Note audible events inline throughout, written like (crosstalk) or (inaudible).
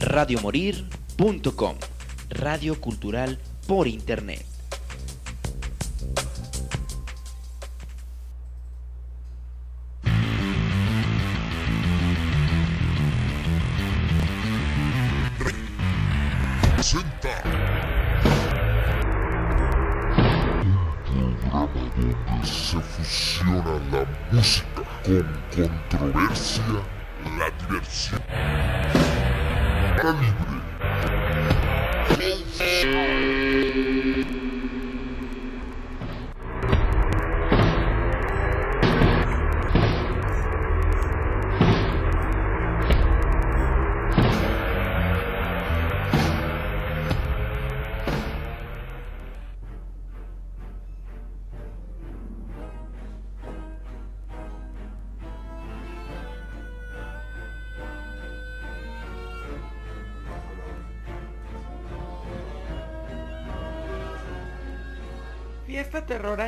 radiomorir.com, radio cultural por internet. se fusiona la música con controversia, la diversión.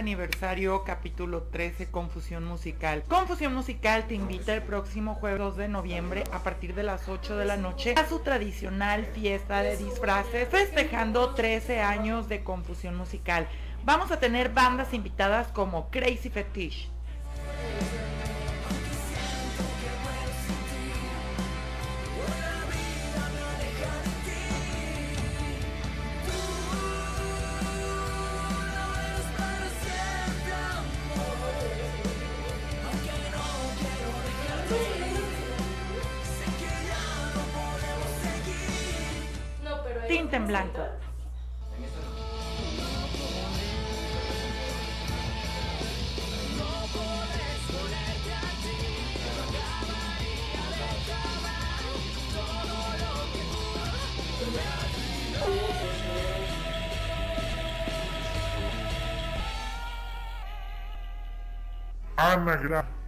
Aniversario capítulo 13 Confusión Musical. Confusión Musical te invita el próximo jueves 2 de noviembre a partir de las 8 de la noche a su tradicional fiesta de disfraces festejando 13 años de Confusión Musical. Vamos a tener bandas invitadas como Crazy Fetish, Tinta en Blanco. Ana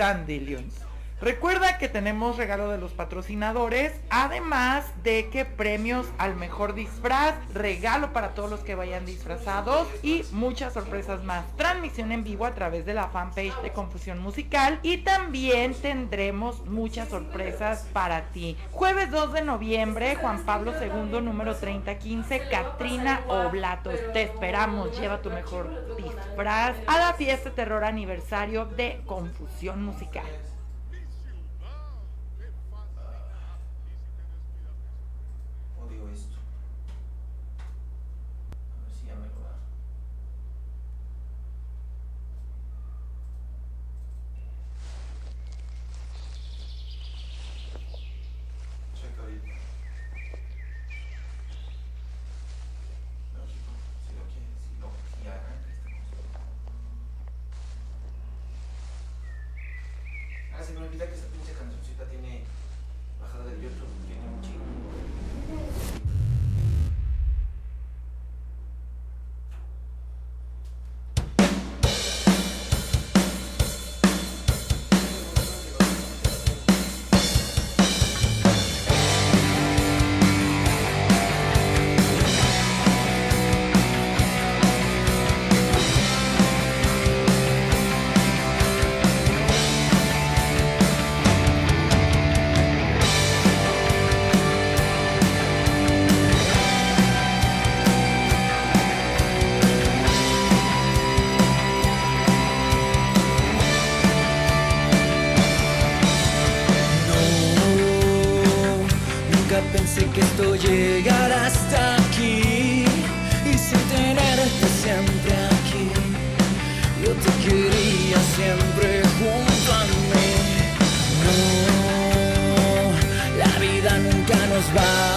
y Dandelions. Recuerda que tenemos regalo de los patrocinadores, además de que premios al mejor disfraz, regalo para todos los que vayan disfrazados y muchas sorpresas más. Transmisión en vivo a través de la fanpage de Confusión Musical y también tendremos muchas sorpresas para ti. Jueves 2 de noviembre, Juan Pablo II, número 3015, Katrina Oblatos. Te esperamos, lleva tu mejor disfraz a la fiesta terror aniversario de Confusión Musical. by.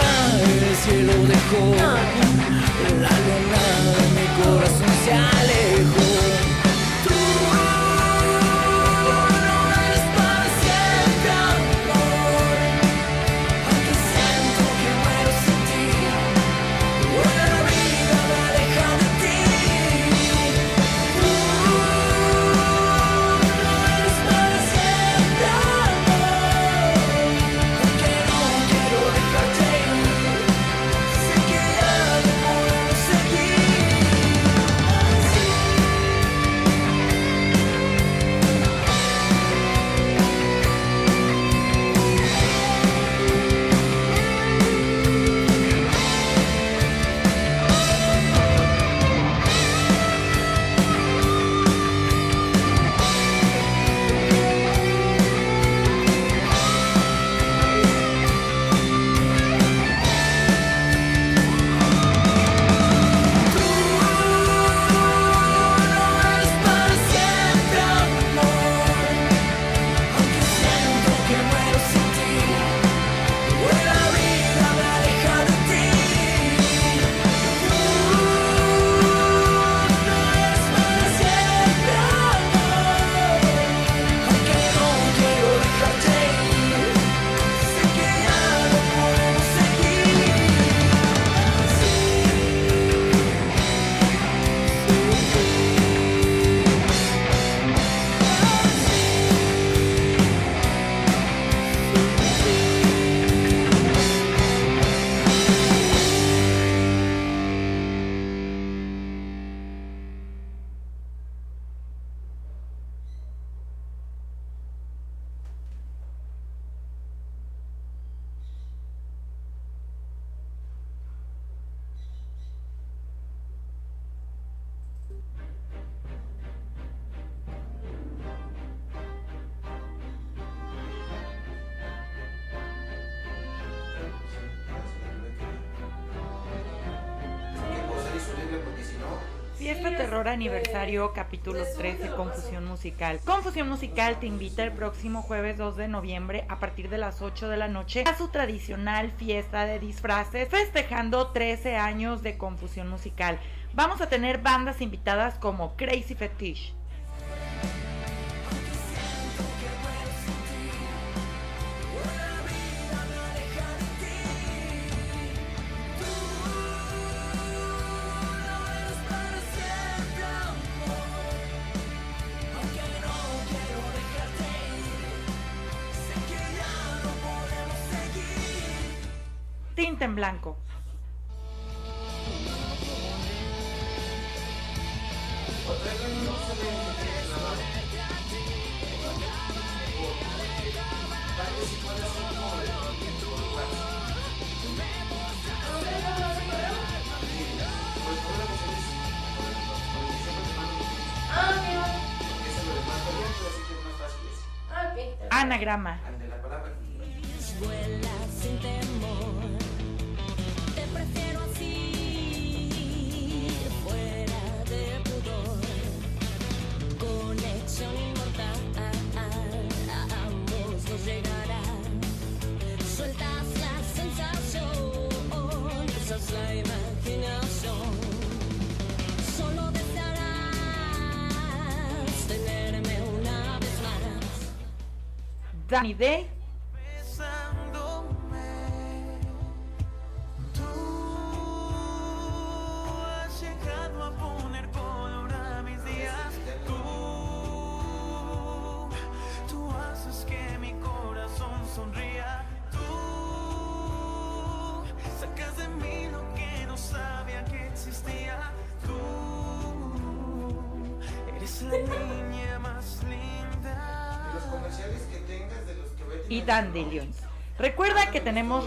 luna el cielo dejó, ah. la luna de mi corazón se alejó. Terror Aniversario, capítulo 13, Confusión Musical. Confusión Musical te invita el próximo jueves 2 de noviembre a partir de las 8 de la noche a su tradicional fiesta de disfraces, festejando 13 años de Confusión Musical. Vamos a tener bandas invitadas como Crazy Fetish, blanco. Danny Day.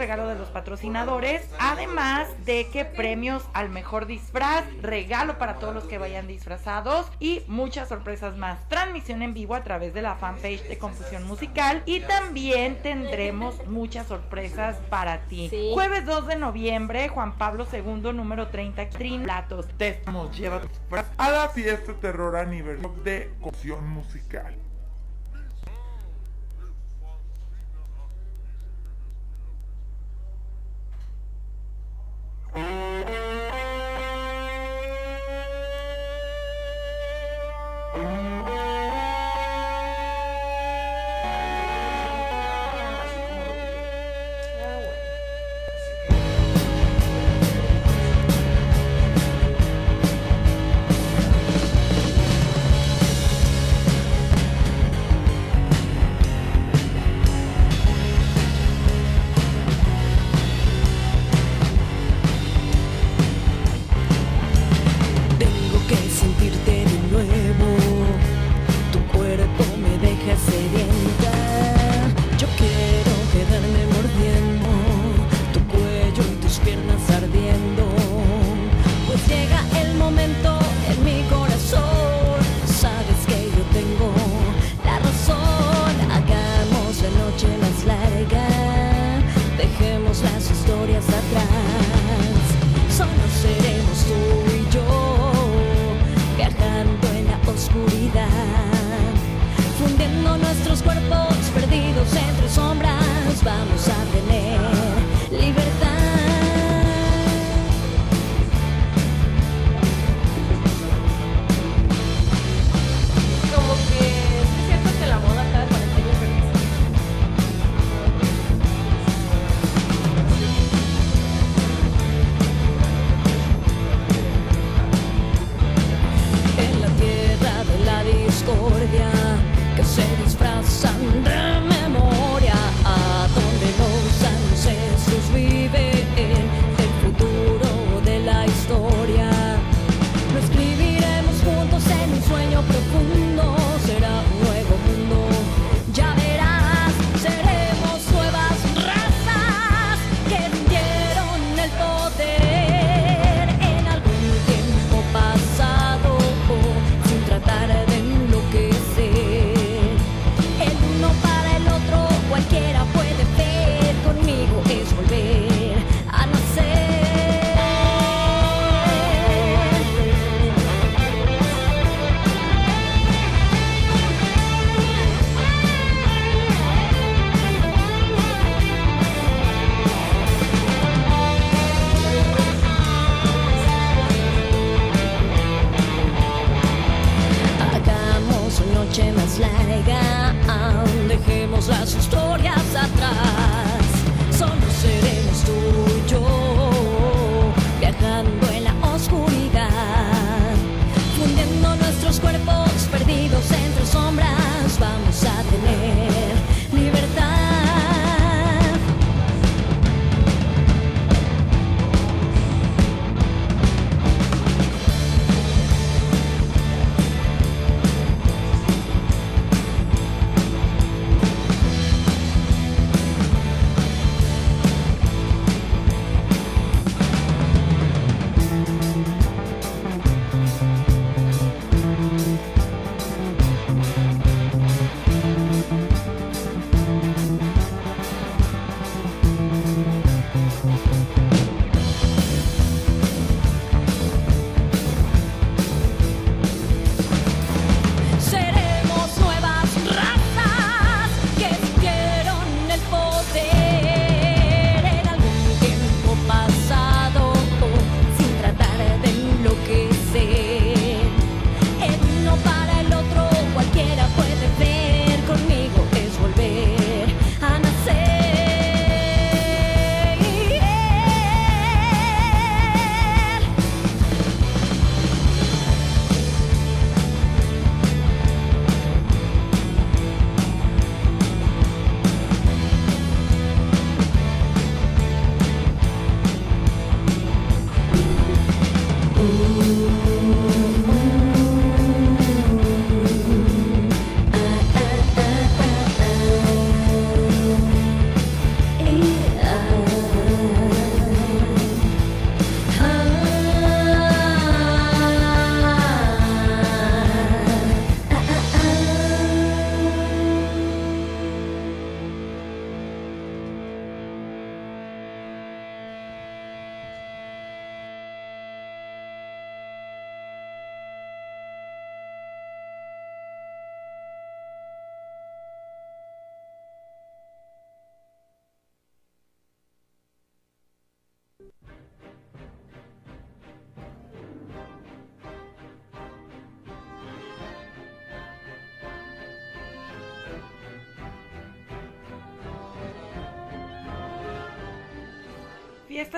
Regalo de los patrocinadores, además de que premios al mejor disfraz, regalo para todos los que vayan disfrazados y muchas sorpresas más. Transmisión en vivo a través de la fanpage de Confusión Musical y también tendremos muchas sorpresas para ti. Sí. Jueves 2 de noviembre, Juan Pablo II, número 30, Trin Platos. Te estamos lleva tu disfraz a la fiesta terror aniversario de Confusión Musical.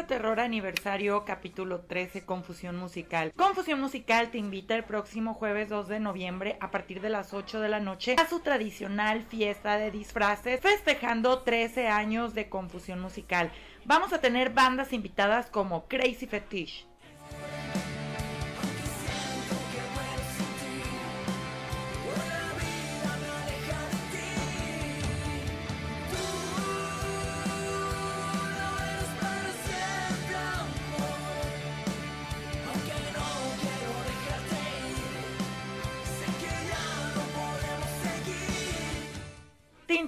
Terror Aniversario, capítulo 13, Confusión Musical. Confusión Musical te invita el próximo jueves 2 de noviembre a partir de las 8 de la noche a su tradicional fiesta de disfraces, festejando 13 años de Confusión Musical. Vamos a tener bandas invitadas como Crazy Fetish,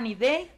Danny Day.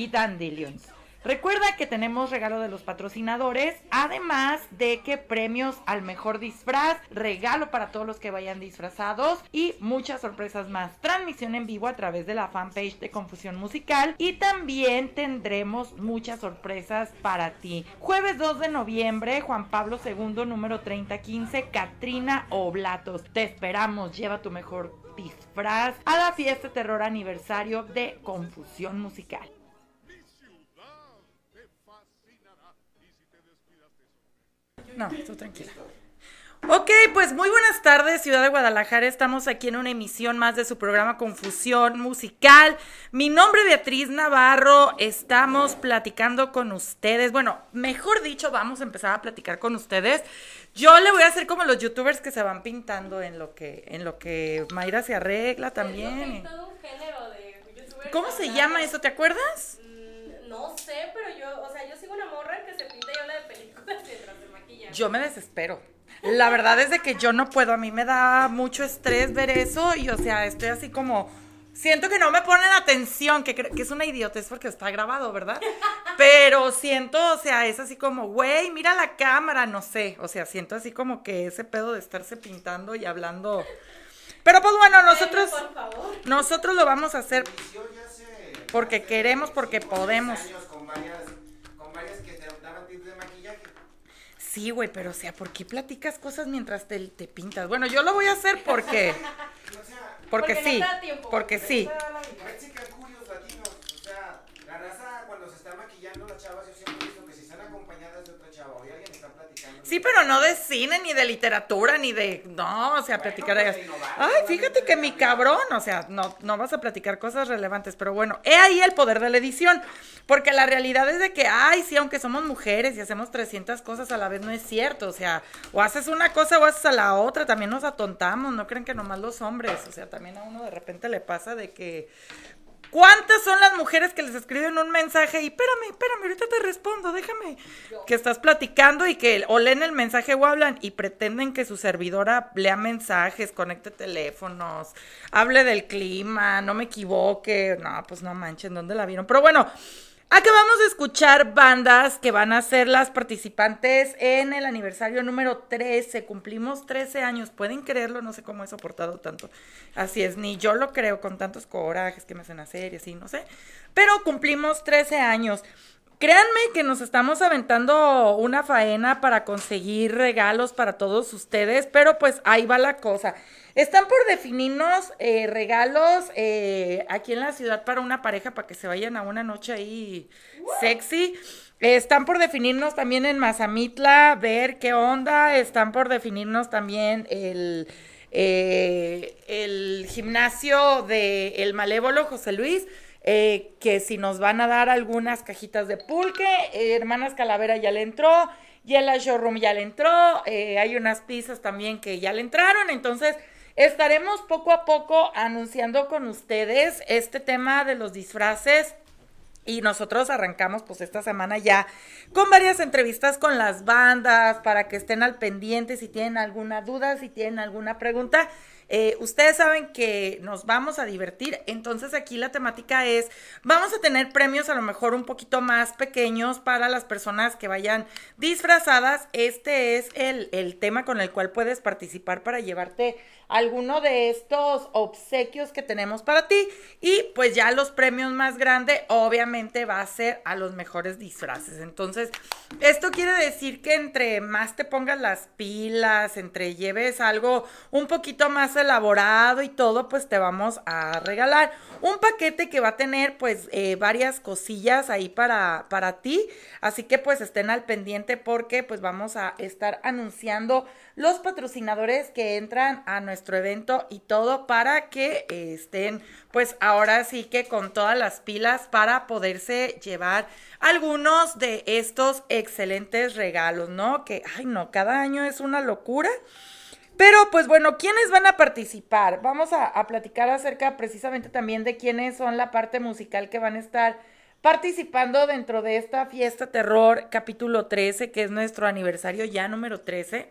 Y Dandelions. Recuerda que tenemos regalo de los patrocinadores, además de que premios al mejor disfraz, regalo para todos los que vayan disfrazados y muchas sorpresas más. Transmisión en vivo a través de la fanpage de Confusión Musical y también tendremos muchas sorpresas para ti. Jueves 2 de noviembre, Juan Pablo II, número 3015, Katrina Oblatos. Te esperamos, lleva tu mejor disfraz a la fiesta terror aniversario de Confusión Musical. No, tú tranquila. Ok, pues muy buenas tardes, Ciudad de Guadalajara. Estamos aquí en una emisión más de su programa Confusión Musical. Mi nombre es Beatriz Navarro. Estamos platicando con ustedes. Bueno, mejor dicho, vamos a empezar a platicar con ustedes. Yo le voy a hacer como los youtubers que se van pintando en lo que, en lo que Mayra se arregla también. todo un género de youtubers ¿Cómo se llama eso? ¿Te acuerdas? Mm, No sé, pero yo, o sea, yo sigo una morra que Yo me desespero. La verdad es de que yo no puedo, a mí me da mucho estrés ver eso y o sea, estoy así como siento que no me ponen atención, que, que es una idiotez porque está grabado, ¿verdad? Pero siento, o sea, es así como, güey, mira la cámara, no sé, o sea, siento así como que ese pedo de estarse pintando y hablando. Pero pues bueno, nosotros Por favor. nosotros lo vamos a hacer porque queremos, porque 10 podemos. años con varias, con varias que te daban tips de maquillaje. Sí, güey, pero o sea, ¿por qué platicas cosas mientras te, te pintas? Bueno, yo lo voy a hacer porque (laughs) porque, Porque sí, porque sí. Mexican curios latinos. O sea, la raza cuando se está maquillando las chavas, yo siempre he visto que si están acompañadas de otra chava o de alguien está platicando. Sí, pero no de cine, ni de literatura, ni de... No, o sea, Bueno, platicar... pues, innovar, Ay, fíjate que mi cabrón, o sea, no, no vas a platicar cosas relevantes, pero bueno, he ahí el poder de la edición, porque la realidad es de que, ay, sí, aunque somos mujeres y hacemos 300 cosas a la vez, no es cierto, o sea, o haces una cosa o haces a la otra, también nos atontamos, no creen que nomás los hombres, o sea, también a uno de repente le pasa de que... ¿Cuántas son las mujeres que les escriben un mensaje y espérame, espérame, ahorita te respondo, déjame? Que estás platicando y que o leen el mensaje o hablan y pretenden que su servidora lea mensajes, conecte teléfonos, hable del clima, no me equivoque. No, pues no manchen, ¿dónde la vieron? Pero bueno, Acabamos de escuchar bandas que van a ser las participantes en el aniversario número 13. Cumplimos 13 años. ¿Pueden creerlo? No sé cómo he soportado tanto. Así es, ni yo lo creo con tantos corajes que me hacen hacer y así, no sé. Pero cumplimos 13 años. Créanme que nos estamos aventando una faena para conseguir regalos para todos ustedes, pero pues ahí va la cosa. Están por definirnos eh, regalos eh, aquí en la ciudad para una pareja para que se vayan a una noche ahí sexy. Están por definirnos también en Mazamitla, ver qué onda. Están por definirnos también el, eh, el gimnasio de El Malévolo José Luis. que si nos van a dar algunas cajitas de pulque, Hermanas Calavera ya le entró, Yela Showroom ya le entró, hay unas pizzas también que ya le entraron, entonces estaremos poco a poco anunciando con ustedes este tema de los disfraces. Y nosotros arrancamos pues esta semana ya con varias entrevistas con las bandas para que estén al pendiente si tienen alguna duda, si tienen alguna pregunta. Eh, ustedes saben que nos vamos a divertir, entonces aquí la temática es, vamos a tener premios a lo mejor un poquito más pequeños para las personas que vayan disfrazadas. Este es el, el tema con el cual puedes participar para llevarte alguno de estos obsequios que tenemos para ti. Y pues ya los premios más grandes, obviamente, va a ser a los mejores disfraces. Entonces, esto quiere decir que entre más te pongas las pilas, entre lleves algo un poquito más elaborado y todo, pues te vamos a regalar un paquete que va a tener pues eh, varias cosillas ahí para, para ti. Así que pues estén al pendiente porque pues vamos a estar anunciando los patrocinadores que entran a nuestro evento y todo para que eh, estén pues ahora sí que con todas las pilas para poderse llevar algunos de estos excelentes regalos, ¿no? Que, ay no, cada año es una locura. Pero pues bueno, ¿quiénes van a participar? Vamos a, a, platicar acerca precisamente también de quiénes son la parte musical que van a estar participando dentro de esta fiesta terror capítulo 13, que es nuestro aniversario ya número 13.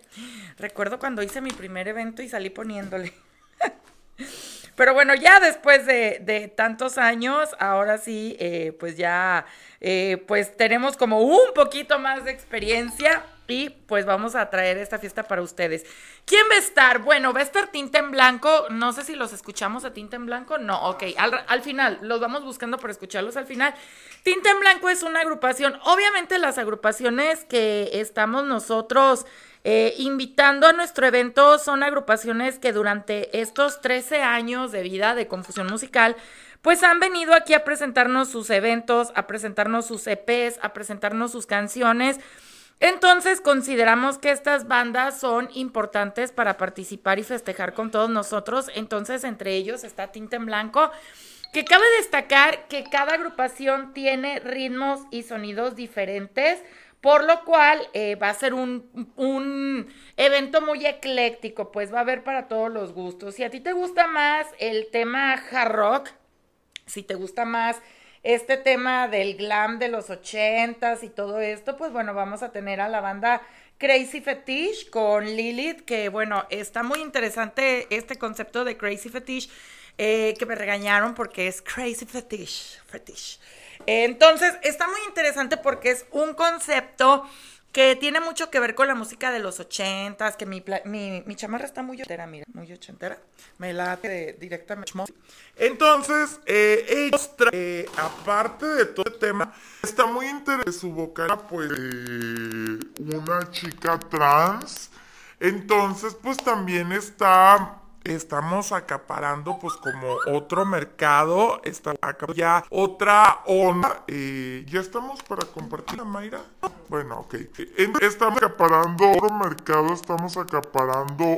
Recuerdo cuando hice mi primer evento y salí poniéndole. (laughs) Pero bueno, ya después de, tantos años, ahora sí, eh, pues ya, eh, pues tenemos como un poquito más de experiencia y pues vamos a traer esta fiesta para ustedes. ¿Quién va a estar? Bueno, va a estar Tinta en Blanco. No sé si los escuchamos a Tinta en Blanco. No, ok. Al, al final, los vamos buscando por escucharlos al final. Tinta en Blanco es una agrupación. Obviamente las agrupaciones que estamos nosotros eh, invitando a nuestro evento son agrupaciones que durante estos 13 años de vida de confusión musical, pues han venido aquí a presentarnos sus eventos, a presentarnos sus EPs, a presentarnos sus canciones. Entonces consideramos que estas bandas son importantes para participar y festejar con todos nosotros. Entonces entre ellos está Tinta en Blanco, que cabe destacar que cada agrupación tiene ritmos y sonidos diferentes. Por lo cual eh, va a ser un, un, evento muy ecléctico, pues va a haber para todos los gustos. Si a ti te gusta más el tema hard rock, si te gusta más este tema del glam de los ochentas y todo esto, pues bueno, vamos a tener a la banda Crazy Fetish con Lilith, que bueno, está muy interesante este concepto de Crazy Fetish, eh, que me regañaron porque es Crazy Fetish, Fetish. Entonces, está muy interesante porque es un concepto que tiene mucho que ver con la música de los ochentas, que mi, mi, mi chamarra está muy ochentera, mira, muy ochentera. Me la de directamente. Entonces, eh, ellos eh, aparte de todo el tema, está muy interesante su vocal, pues, eh, una chica trans. Entonces, pues también está estamos acaparando pues como otro mercado, está ya otra onda. Ya estamos para compartir, Mayra. Bueno, ok. Estamos acaparando otro mercado, estamos acaparando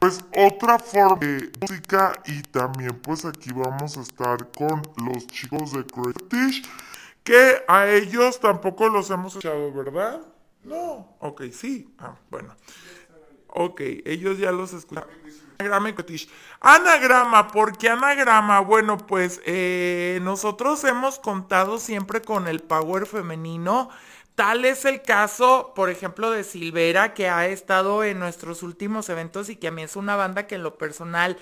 pues otra forma de música y también pues aquí vamos a estar con los chicos de Crazy que a ellos tampoco los hemos echado, ¿verdad? No. Ok, sí. Ah, bueno. Ok, ellos ya los escucharon. Anagrama. Anagrama, ¿por qué anagrama? Bueno, pues eh, nosotros hemos contado siempre con el power femenino. Tal es el caso, por ejemplo, de Silvera, que ha estado en nuestros últimos eventos y que a mí es una banda que en lo personal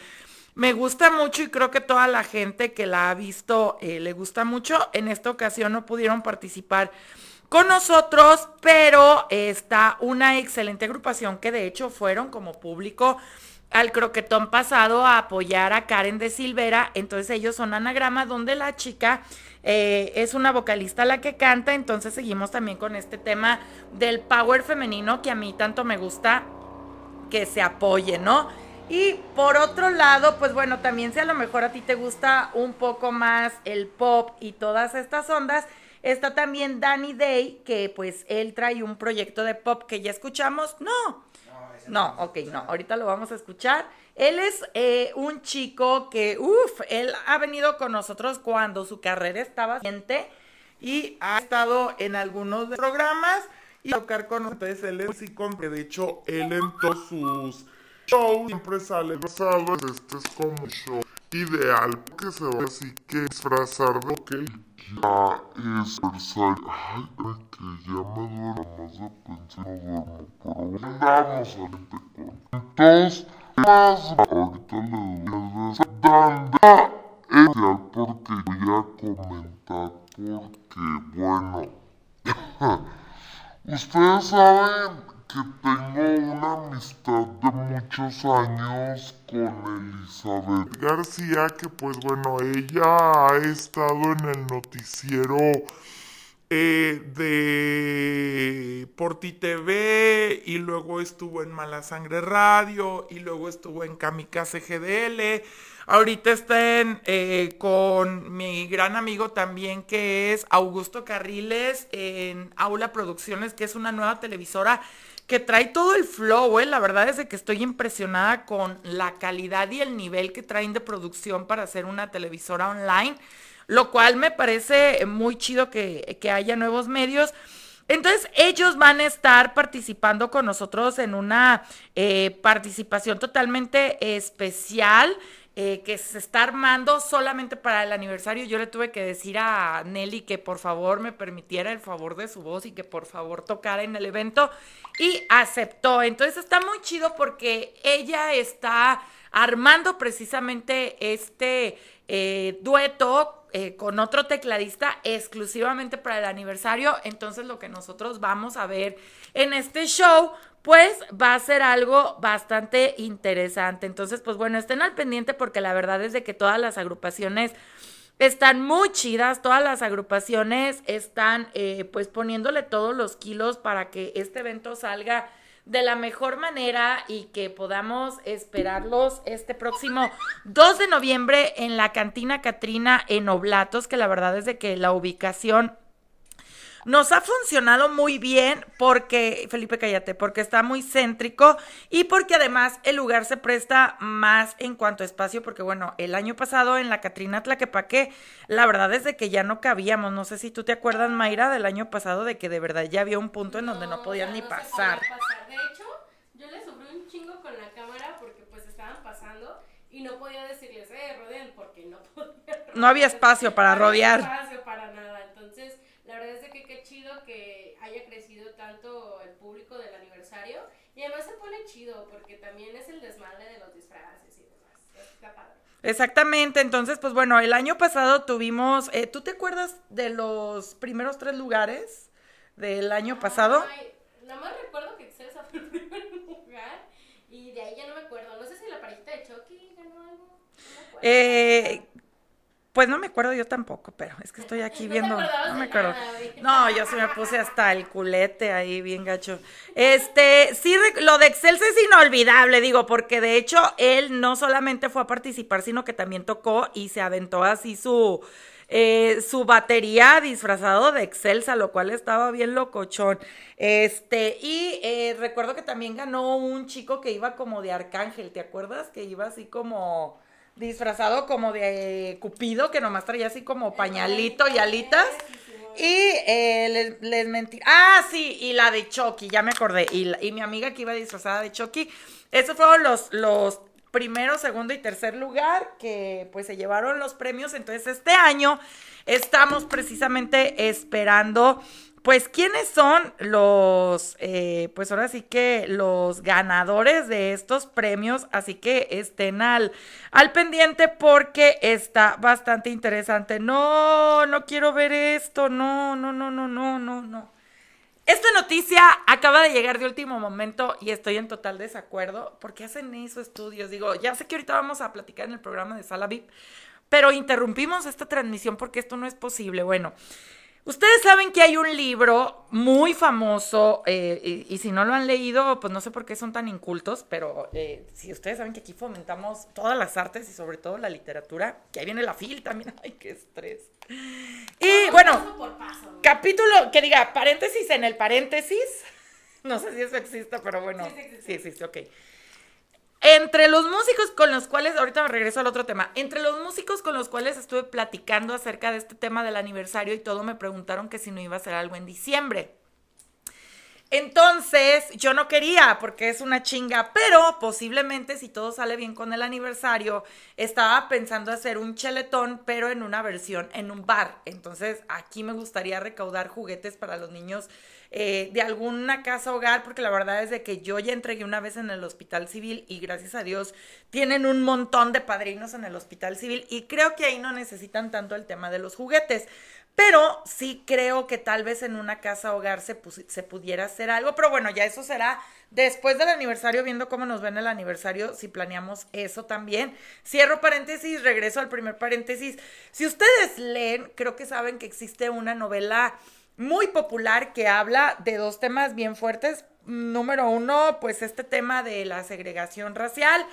Me gusta mucho y creo que toda la gente que la ha visto eh, le gusta mucho. En esta ocasión no pudieron participar con nosotros, pero está una excelente agrupación que de hecho fueron como público al croquetón pasado a apoyar a Karen de Silvera. Entonces ellos son anagrama donde la chica eh, es una vocalista la que canta. Entonces seguimos también con este tema del power femenino que a mí tanto me gusta que se apoye, ¿no? Y por otro lado, pues bueno, también si a lo mejor a ti te gusta un poco más el pop y todas estas ondas, está también Danny Day, que pues él trae un proyecto de pop que ya escuchamos. No, no, ok, no, ahorita lo vamos a escuchar. Él es eh, un chico que, uff, él ha venido con nosotros cuando su carrera estaba gente y ha estado en algunos programas y tocar con. Entonces él es músico, que de hecho él en todos sus shows siempre sale. Este es como un show ideal porque se va así que disfrazar de lo que ya es versario. Ay, que ya me duele más de pensar no duermo, pero andamos al con. Entonces, más ahorita le doy el. Danda especial porque voy a comentar porque bueno. (laughs) Ustedes saben que tengo una amistad de muchos años con Elizabeth García, que pues bueno, ella ha estado en el noticiero eh, de Porti TV y luego estuvo en Mala Sangre Radio y luego estuvo en Kamikaze GDL. Ahorita están eh, con mi gran amigo también que es Augusto Carriles en Aula Producciones, que es una nueva televisora que trae todo el flow, ¿eh? La verdad es que estoy impresionada con la calidad y el nivel que traen de producción para hacer una televisora online, lo cual me parece muy chido que, que haya nuevos medios. Entonces ellos van a estar participando con nosotros en una eh, participación totalmente especial eh, que se está armando solamente para el aniversario. Yo le tuve que decir a Nelly que por favor me permitiera el favor de su voz y que por favor tocara en el evento y aceptó. Entonces está muy chido porque ella está armando precisamente este eh, dueto eh, con otro tecladista exclusivamente para el aniversario. Entonces lo que nosotros vamos a ver en este show pues va a ser algo bastante interesante. Entonces, pues bueno, estén al pendiente porque la verdad es de que todas las agrupaciones están muy chidas, todas las agrupaciones están eh, pues poniéndole todos los kilos para que este evento salga de la mejor manera y que podamos esperarlos este próximo 2 de noviembre en la cantina Catrina en Oblatos, que la verdad es de que la ubicación nos ha funcionado muy bien porque, Felipe, cállate, porque está muy céntrico y porque además el lugar se presta más en cuanto a espacio, porque bueno, el año pasado en la Catrina Tlaquepaque, la verdad es de que ya no cabíamos. No sé si tú te acuerdas, Mayra, del año pasado de que de verdad ya había un punto en donde no, podían ni no podía pasar. pasar. De hecho, yo le sufrí un chingo con la cámara porque pues estaban pasando y no podía decirles, eh, rodeen, porque no podía. No había espacio para No había rodear. espacio para nada. Entonces, la verdad es de que qué chido que haya crecido tanto el público del aniversario. Y además se pone chido porque también es el desmadre de los disfraces y demás. Está padre. Exactamente, entonces, pues bueno, el año pasado tuvimos, eh, ¿tú te acuerdas de los primeros tres lugares del año pasado? Ay, nada más recuerdo que Excel fue el primer lugar y de ahí ya no me acuerdo. No sé si la parejita de Chucky ganó algo. No me acuerdo. Eh, pues no me acuerdo yo tampoco, pero es que estoy aquí (laughs) viendo. No me acuerdo. No, yo sí me puse hasta el culete ahí, bien gacho. Este, sí, lo de Excel es inolvidable, digo, porque de hecho él no solamente fue a participar, sino que también tocó y se aventó así su. eh, su batería disfrazado de Excelsa, lo cual estaba bien locochón. Este, y eh, recuerdo que también ganó un chico que iba como de arcángel, ¿te acuerdas? Que iba así como disfrazado como de Cupido, que nomás traía así como pañalito y alitas. Y eh, les, les mentí. Ah, sí, y la de Chucky, ya me acordé. Y, la- y mi amiga que iba disfrazada de Chucky. Esos fueron los, los primero, segundo y tercer lugar que pues se llevaron los premios. Entonces este año estamos precisamente esperando pues, ¿quiénes son los, eh, pues ahora sí que los ganadores de estos premios? Así que estén al, al pendiente porque está bastante interesante. No, no quiero ver esto. No, no, no, no, no, no, no. Esta noticia acaba de llegar de último momento y estoy en total desacuerdo. ¿Por qué hacen eso estudios? Digo, ya sé que ahorita vamos a platicar en el programa de Sala VIP, pero interrumpimos esta transmisión porque esto no es posible. Bueno, ustedes saben que hay un libro muy famoso eh, y, y si no lo han leído, pues no sé por qué son tan incultos, pero eh, si ustedes saben que aquí fomentamos todas las artes y sobre todo la literatura, que ahí viene la FIL también. (laughs) Ay, qué estrés. Y bueno, Paso por paso. ¿no? capítulo que diga paréntesis en el paréntesis. (laughs) No sé si eso existe, pero bueno. Sí, sí existe. Sí, existe, ok. Entre los músicos con los cuales, ahorita me regreso al otro tema, entre los músicos con los cuales estuve platicando acerca de este tema del aniversario y todo, me preguntaron que si no iba a hacer algo en diciembre. Entonces, yo no quería porque es una chinga, pero posiblemente si todo sale bien con el aniversario, estaba pensando hacer un cheletón, pero en una versión en un bar. Entonces, aquí me gustaría recaudar juguetes para los niños eh, de alguna casa hogar, porque la verdad es de que yo ya entregué una vez en el hospital civil y gracias a Dios tienen un montón de padrinos en el hospital civil y creo que ahí no necesitan tanto el tema de los juguetes. Pero sí creo que tal vez en una casa hogar se, se pudiera hacer algo. Pero bueno, ya eso será después del aniversario, viendo cómo nos ven el aniversario, si planeamos eso también. Cierro paréntesis, regreso al primer paréntesis. Si ustedes leen, creo que saben que existe una novela muy popular que habla de dos temas bien fuertes. Número uno, pues este tema de la segregación racial.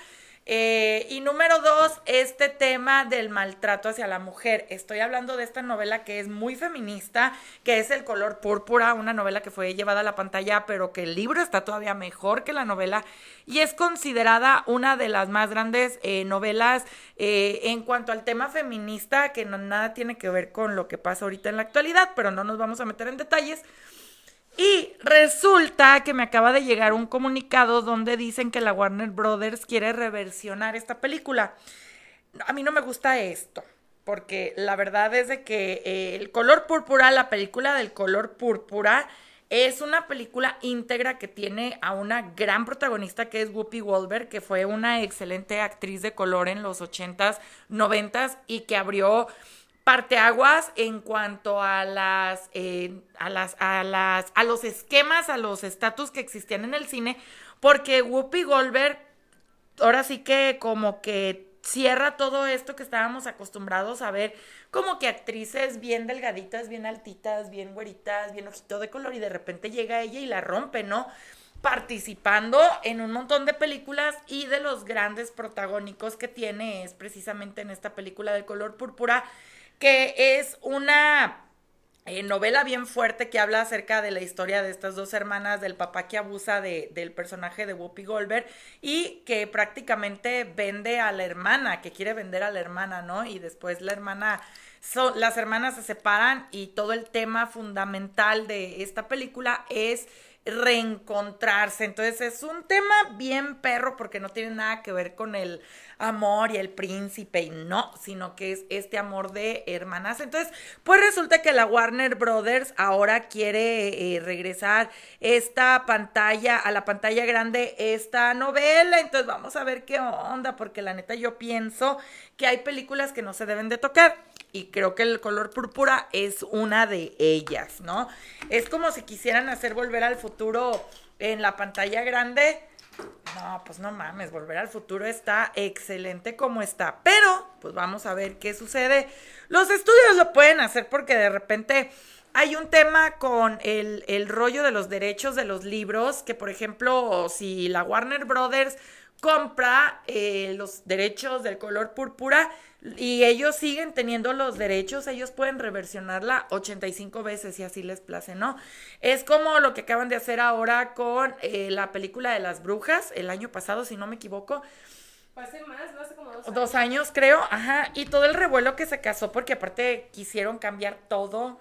Eh, y número dos, este tema del maltrato hacia la mujer. Estoy hablando de esta novela que es muy feminista, que es El color púrpura, una novela que fue llevada a la pantalla, pero que el libro está todavía mejor que la novela y es considerada una de las más grandes eh, novelas eh, en cuanto al tema feminista, que no, nada tiene que ver con lo que pasa ahorita en la actualidad, pero no nos vamos a meter en detalles. Y resulta que me acaba de llegar un comunicado donde dicen que la Warner Brothers quiere reversionar esta película. A mí no me gusta esto, porque la verdad es de que eh, el color púrpura, la película del color púrpura, es una película íntegra que tiene a una gran protagonista que es Whoopi Goldberg, que fue una excelente actriz de color en los 80s, 90s y que abrió parteaguas en cuanto a las, eh, a las, a las, a los esquemas, a los estatus que existían en el cine, porque Whoopi Goldberg ahora sí que como que cierra todo esto que estábamos acostumbrados a ver, como que actrices bien delgaditas, bien altitas, bien güeritas, bien ojito de color, y de repente llega ella y la rompe, ¿no? Participando en un montón de películas y de los grandes protagónicos que tiene es precisamente en esta película de color púrpura, que es una eh, novela bien fuerte que habla acerca de la historia de estas dos hermanas, del papá que abusa de, del personaje de Whoopi Goldberg y que prácticamente vende a la hermana, que quiere vender a la hermana, ¿no? Y después la hermana, so- las hermanas se separan y todo el tema fundamental de esta película es reencontrarse. Entonces es un tema bien perro porque no tiene nada que ver con el amor y el príncipe y no, sino que es este amor de hermanas. Entonces, pues resulta que la Warner Brothers ahora quiere eh, regresar esta pantalla, a la pantalla grande, esta novela. Entonces vamos a ver qué onda, porque la neta yo pienso que hay películas que no se deben de tocar. Y creo que el color púrpura es una de ellas, ¿no? Es como si quisieran hacer volver al futuro en la pantalla grande. No, pues no mames, volver al futuro está excelente como está. Pero, pues vamos a ver qué sucede. Los estudios lo pueden hacer porque de repente hay un tema con el, el rollo de los derechos de los libros, que por ejemplo, si la Warner Brothers compra eh, los derechos del color púrpura y ellos siguen teniendo los derechos, ellos pueden reversionarla 85 veces si así les place, ¿no? Es como lo que acaban de hacer ahora con eh, la película de las brujas, el año pasado, si no me equivoco, Hace más, no hace como dos años. dos años creo, ajá, y todo el revuelo que se casó porque aparte quisieron cambiar todo.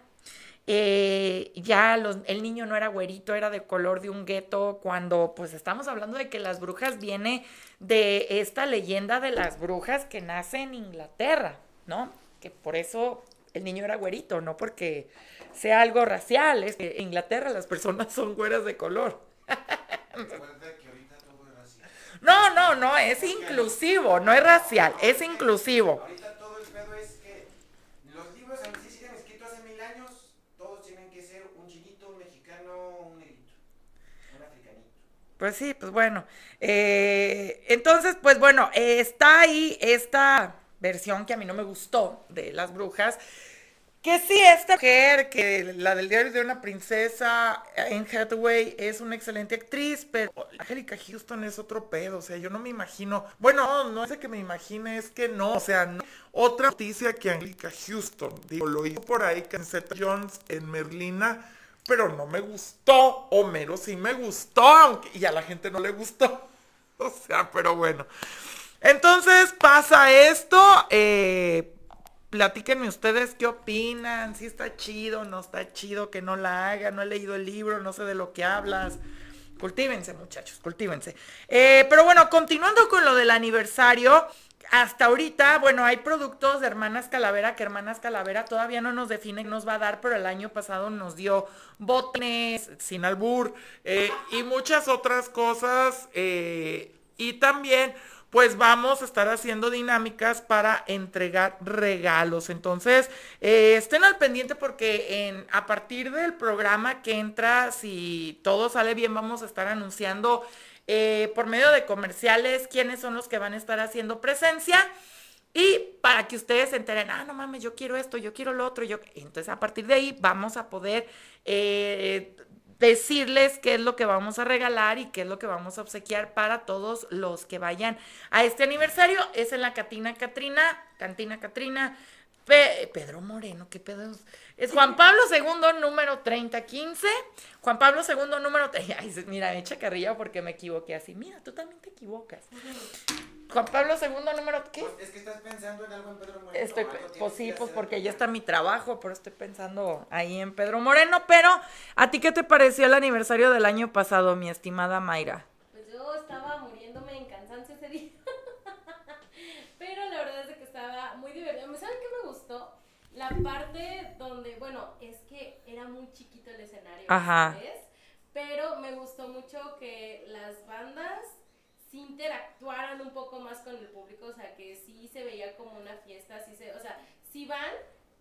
Eh, ya los- el niño no era güerito, era de color de un gueto, cuando pues estamos hablando de que las brujas viene de esta leyenda de las brujas que nace en Inglaterra, ¿no? Que por eso el niño era güerito, no porque sea algo racial. Es que en Inglaterra las personas son güeras de color. No, no, no, es inclusivo, no es racial, es inclusivo. Ahorita todo el pedo es que los libros, aunque sí siguen escritos hace mil años, todos tienen que ser un chinito, un mexicano, un negrito, un africanito. Pues sí, pues bueno. Eh, entonces, pues bueno, está ahí esta versión que a mí no me gustó de las brujas. Que sí, esta mujer, que la del diario de una princesa, Anne Hathaway, es una excelente actriz, pero Angelica Houston es otro pedo, o sea, yo no me imagino, bueno, no, es de que me imagine, es que no, o sea. Otra noticia que Angelica Houston, digo, lo hizo por ahí con Zeta Jones en Merlina, pero no me gustó, Homero sí me gustó, aunque, y a la gente no le gustó, (laughs) o sea, pero bueno. Entonces pasa esto, eh, Platíquenme ustedes qué opinan, si está chido, no está chido, que no la haga, no he leído el libro, no sé de lo que hablas. Cultívense, muchachos, cultívense. Eh, pero bueno, continuando con lo del aniversario, hasta ahorita, bueno, hay productos de Hermanas Calavera, que Hermanas Calavera todavía no nos define nos va a dar, pero el año pasado nos dio botones, sin albur, eh, y muchas otras cosas. eh, y también pues vamos a estar haciendo dinámicas para entregar regalos. Entonces, eh, estén al pendiente porque a partir del programa que entra, si todo sale bien, vamos a estar anunciando eh, por medio de comerciales quiénes son los que van a estar haciendo presencia. Y para que ustedes se enteren, ah, no mames, yo quiero esto, yo quiero lo otro, yo... Entonces, a partir de ahí vamos a poder eh, decirles qué es lo que vamos a regalar y qué es lo que vamos a obsequiar para todos los que vayan a este aniversario. Es en la Catina Catrina, Cantina Catrina, Pe- Pedro Moreno, qué pedos. Es Juan Pablo II, número 3015. Juan Pablo II, número... Ay, se- mira, me echa carrilla porque me equivoqué así. Mira, tú también te equivocas. Juan Pablo II, número... ¿Qué? Pues es que estás pensando en algo en Pedro Moreno. Estoy, pues sí, pues porque ya está mi trabajo, pero estoy pensando ahí en Pedro Moreno. Pero, ¿a ti qué te pareció el aniversario del año pasado, mi estimada Mayra? Pues yo estaba muriéndome en cansancio ese día. Pero la verdad es de que estaba muy divertido. ¿Saben qué me gustó? La parte donde, bueno, es que era muy chiquito el escenario. Ajá. ¿sabes? Pero me gustó mucho que las bandas sí interactuaran un poco más con el público, o sea, que sí se veía como una fiesta, sí se, o sea, si van,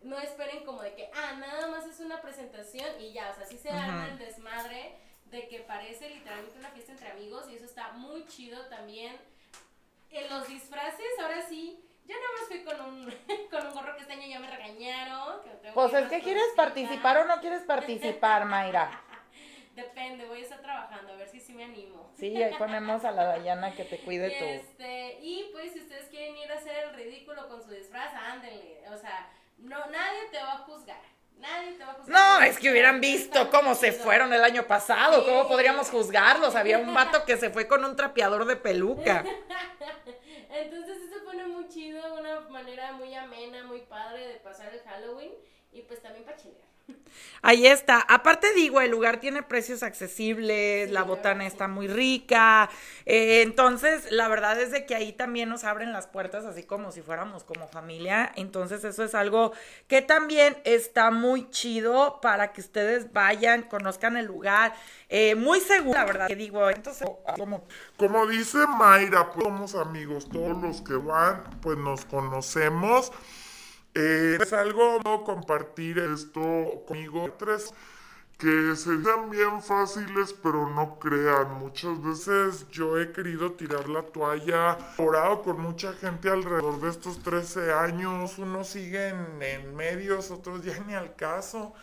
no esperen como de que, ah, nada más es una presentación y ya, o sea, sí se arma el desmadre de que parece literalmente una fiesta entre amigos y eso está muy chido también. En los disfraces, ahora sí, yo nada más fui con un, (laughs) con un gorro que este año ya me regañaron. que Pues que es que quieres participar o no quieres participar, Mayra. (laughs) Depende, voy a estar trabajando, a ver si sí me animo. Sí, ahí ponemos a la Dayana que te cuide Y, tu... este, y pues si ustedes quieren ir a hacer el ridículo con su disfraz, ándenle. O sea, no, nadie te va a juzgar. Nadie te va a juzgar. No, es que hubieran visto cómo se fueron el año pasado, cómo podríamos juzgarlos. Había un vato (laughs) que se fue con un trapeador de peluca. Entonces pone muy chido, una manera muy amena, muy padre de pasar el Halloween y pues también para chilear. Ahí está. Aparte digo, el lugar tiene precios accesibles, Sí, la botana está muy rica. eh, entonces, la verdad es de que ahí también nos abren las puertas así como si fuéramos como familia. Entonces, eso es algo que también está muy chido para que ustedes vayan, conozcan el lugar. eh, muy seguro, la verdad que digo. Entonces, Como, como dice Mayra, pues somos amigos, todos los que van, pues nos conocemos. Eh, es algo compartir esto conmigo. Tres que serían bien fáciles, pero no crean. Muchas veces yo he querido tirar la toalla, orado con mucha gente alrededor de estos 13 años. Unos siguen en medios, otros ya ni al caso.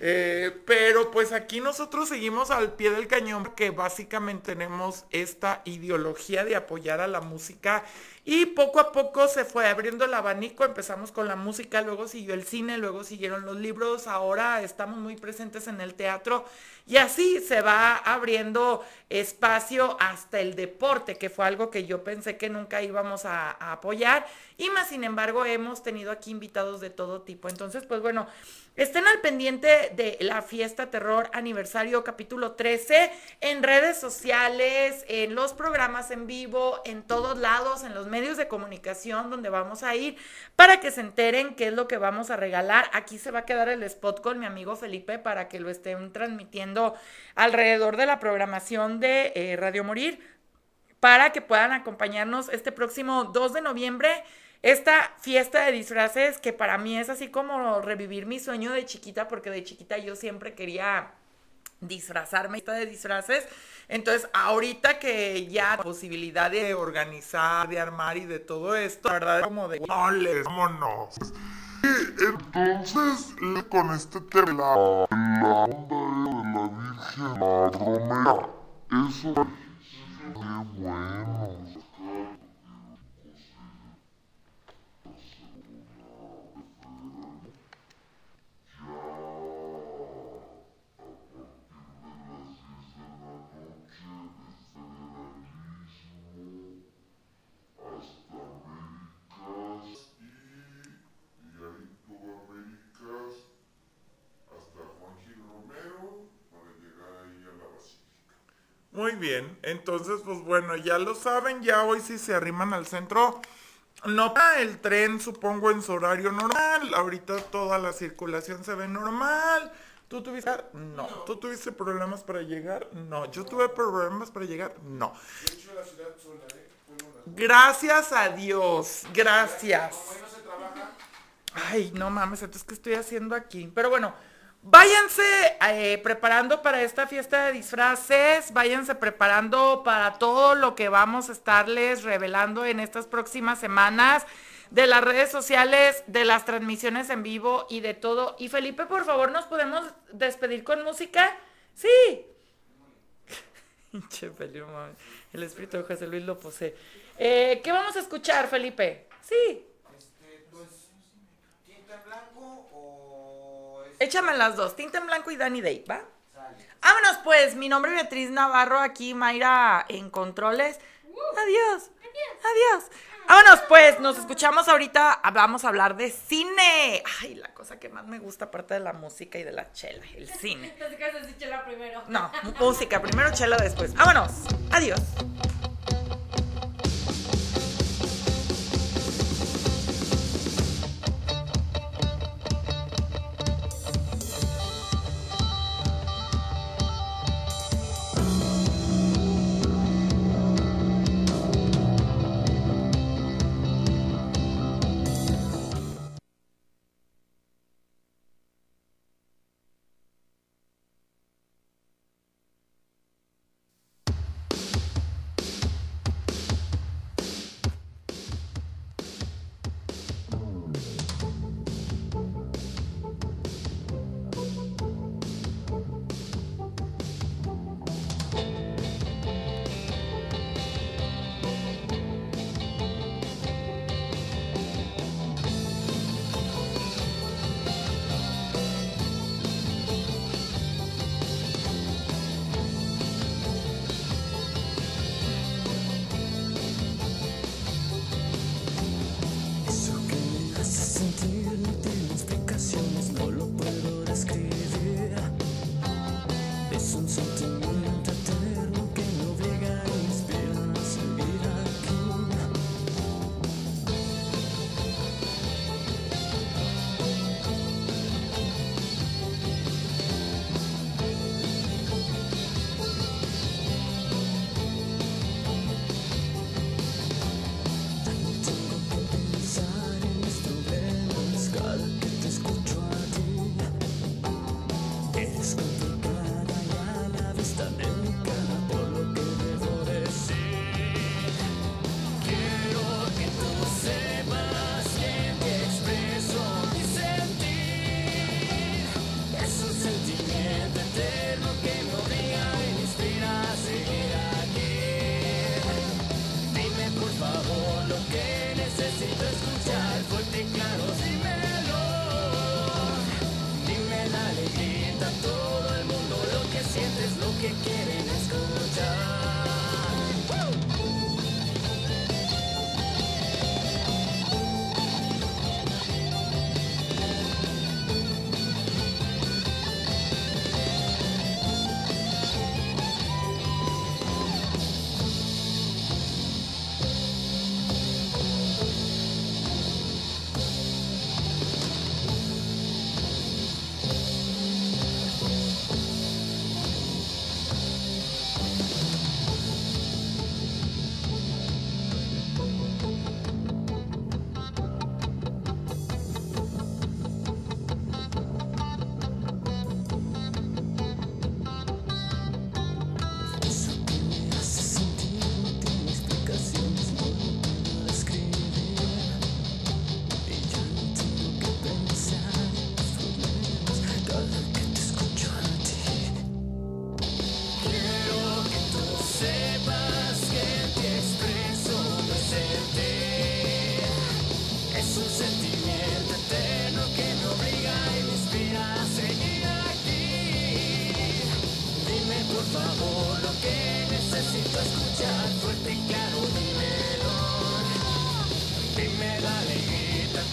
Eh, pero pues aquí nosotros seguimos al pie del cañón porque básicamente tenemos esta ideología de apoyar a la música y poco a poco se fue abriendo el abanico, empezamos con la música, luego siguió el cine, luego siguieron los libros, ahora estamos muy presentes en el teatro Y así se va abriendo espacio hasta el deporte, que fue algo que yo pensé que nunca íbamos a, apoyar. Y más, sin embargo, hemos tenido aquí invitados de todo tipo. Entonces, pues bueno, estén al pendiente de la fiesta terror aniversario capítulo 13 en redes sociales, en los programas en vivo, en todos lados, en los medios de comunicación donde vamos a ir para que se enteren qué es lo que vamos a regalar. Aquí se va a quedar el spot con mi amigo Felipe para que lo estén transmitiendo alrededor de la programación de eh, Radio Morir para que puedan acompañarnos este próximo 2 de noviembre. Esta fiesta de disfraces que para mí es así como revivir mi sueño de chiquita, porque de chiquita yo siempre quería disfrazarme de disfraces. Entonces, ahorita que ya la posibilidad de organizar, de armar y de todo esto, la verdad, como de Ole, vámonos. Entonces, con este tema, la, la onda de la Virgen, la eso, qué bueno. Bien, entonces pues bueno, ya lo saben, ya hoy si se arriman al centro, no para el tren supongo en su horario normal, ahorita toda la circulación se ve normal. ¿Tú tuviste? No. ¿Tú tuviste problemas para llegar? No. ¿Yo tuve problemas para llegar? No. De hecho, la ciudad sola, ¿eh? Gracias a Dios, gracias. Ay, no mames, entonces, ¿qué estoy haciendo aquí? Pero bueno, váyanse eh, preparando para esta fiesta de disfraces, váyanse preparando para todo lo que vamos a estarles revelando en estas próximas semanas, de las redes sociales, de las transmisiones en vivo y de todo. Y Felipe, por favor, ¿nos podemos despedir con música? Sí. (laughs) Pinche Felipe, el espíritu de José Luis lo posee. Eh, ¿Qué vamos a escuchar, Felipe? Sí. este, pues, tinta en blanco o... es- Échame las dos, Tinta en Blanco y Danny Day, ¿va? Sale. Vámonos pues, mi nombre es Beatriz Navarro, aquí Mayra en controles. Adiós. Adiós. Vámonos pues, nos escuchamos ahorita, vamos a hablar de cine. Ay, la cosa que más me gusta aparte de la música y de la chela, el cine. (laughs) A decir chela primero. No, música, primero chela después. Vámonos. Adiós.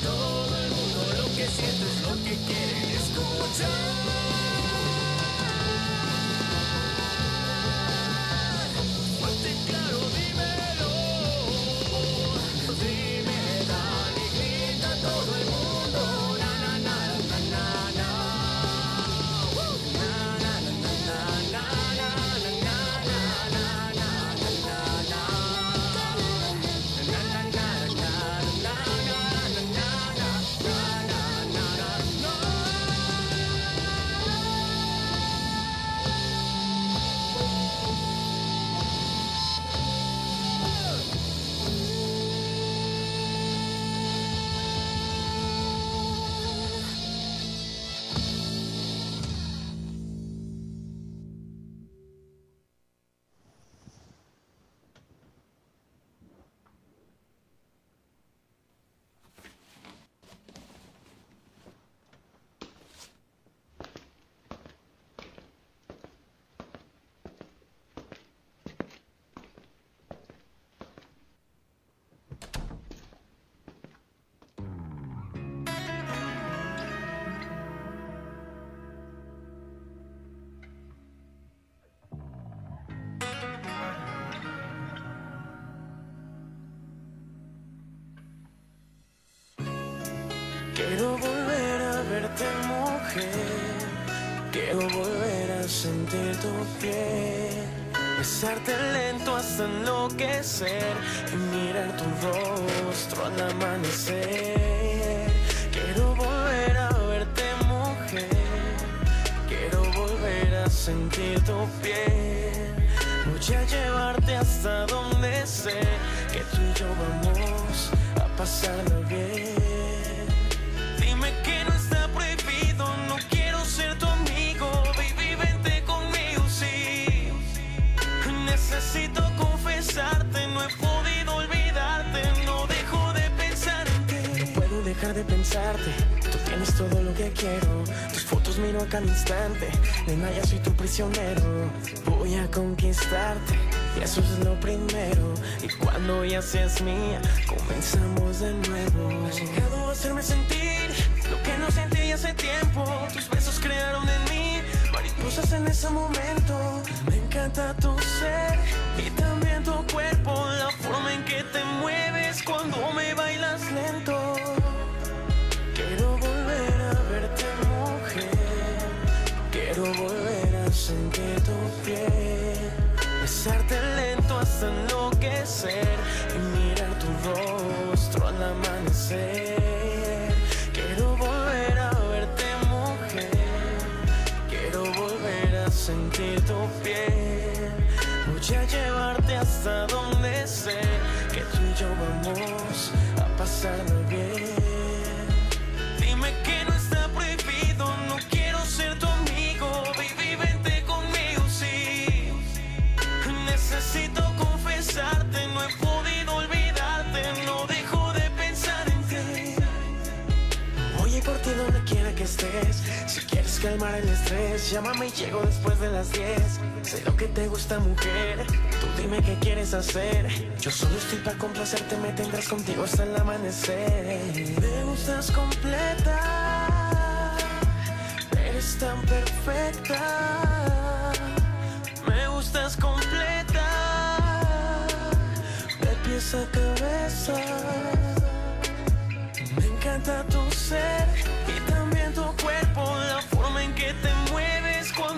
Oh. Sentir tu piel, besarte lento hasta enloquecer y mirar tu rostro al amanecer. Quiero volver a verte mujer, quiero volver a sentir tu piel, voy a llevarte hasta donde sé que tú y yo vamos a pasarlo bien. Pensarte, tú tienes todo lo que quiero. Tus fotos miro a cada instante, nena, ya soy tu prisionero. Voy a conquistarte. Y eso es lo primero. Y cuando ya seas mía, comenzamos de nuevo. Has llegado a hacerme sentir lo que no sentí hace tiempo. Tus besos crearon en mí mariposas en ese momento. Me encanta tu ser y también tu cuerpo. La forma en que te mueves cuando me bailas enloquecer y mirar tu rostro al amanecer. Quiero volver a verte, mujer. Quiero volver a sentir tu piel. Voy a llevarte hasta donde sé que tú y yo vamos a pasarlo bien. Si quieres calmar el estrés, llámame y llego después de las 10. Sé lo que te gusta, mujer. Tú dime qué quieres hacer. Yo solo estoy para complacerte, me tendrás contigo hasta el amanecer. Me gustas completa, eres tan perfecta. Me gustas completa, de pies a cabeza. Me encanta tu ser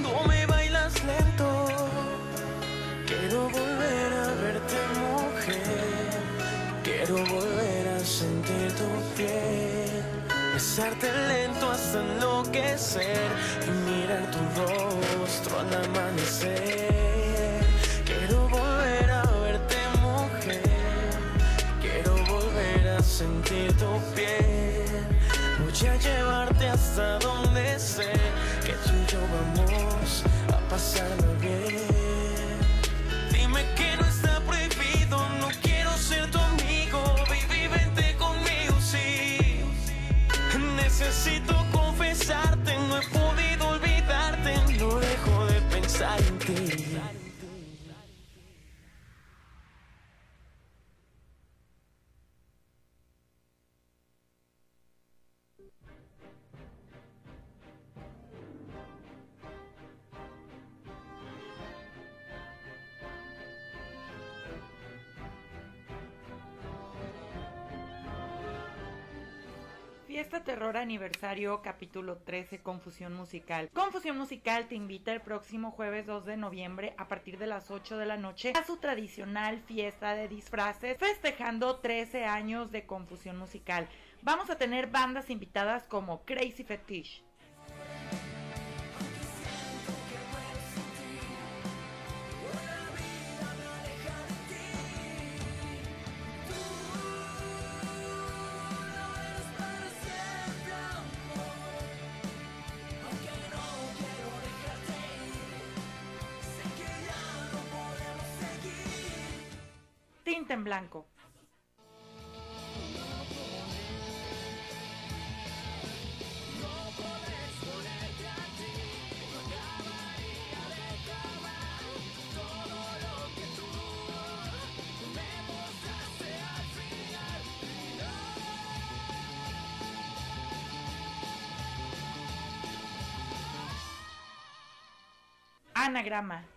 cuando me bailas lento. Quiero volver a verte, mujer. Quiero volver a sentir tu piel. Besarte lento hasta enloquecer y mirar tu rostro al amanecer. Quiero volver a verte, mujer. Quiero volver a sentir tu piel. Voy a llevarte hasta donde sé que tú y yo vamos a pasarlo bien. Fiesta Terror Aniversario, capítulo 13, Confusión Musical. Confusión Musical te invita el próximo jueves 2 de noviembre a partir de las 8 de la noche a su tradicional fiesta de disfraces, festejando 13 años de Confusión Musical. Vamos a tener bandas invitadas como Crazy Fetish, Blanco. Anagrama.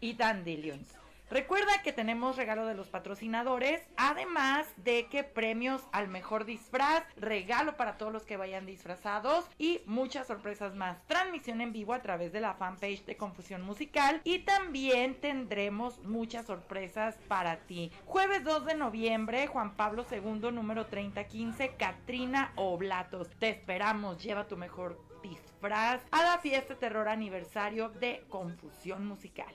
y Dandelions. Recuerda que tenemos regalo de los patrocinadores, además de que premios al mejor disfraz, regalo para todos los que vayan disfrazados y muchas sorpresas más. Transmisión en vivo a través de la fanpage de Confusión Musical y también tendremos muchas sorpresas para ti. Jueves 2 de noviembre, Juan Pablo II, número 3015, Katrina Oblatos. Te esperamos, lleva tu mejor disfraz a la fiesta terror aniversario de Confusión Musical.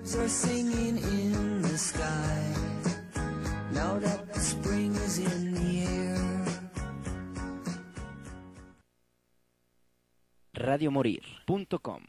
Birds are singing in the sky. Now that spring is in the air. radiomorir.com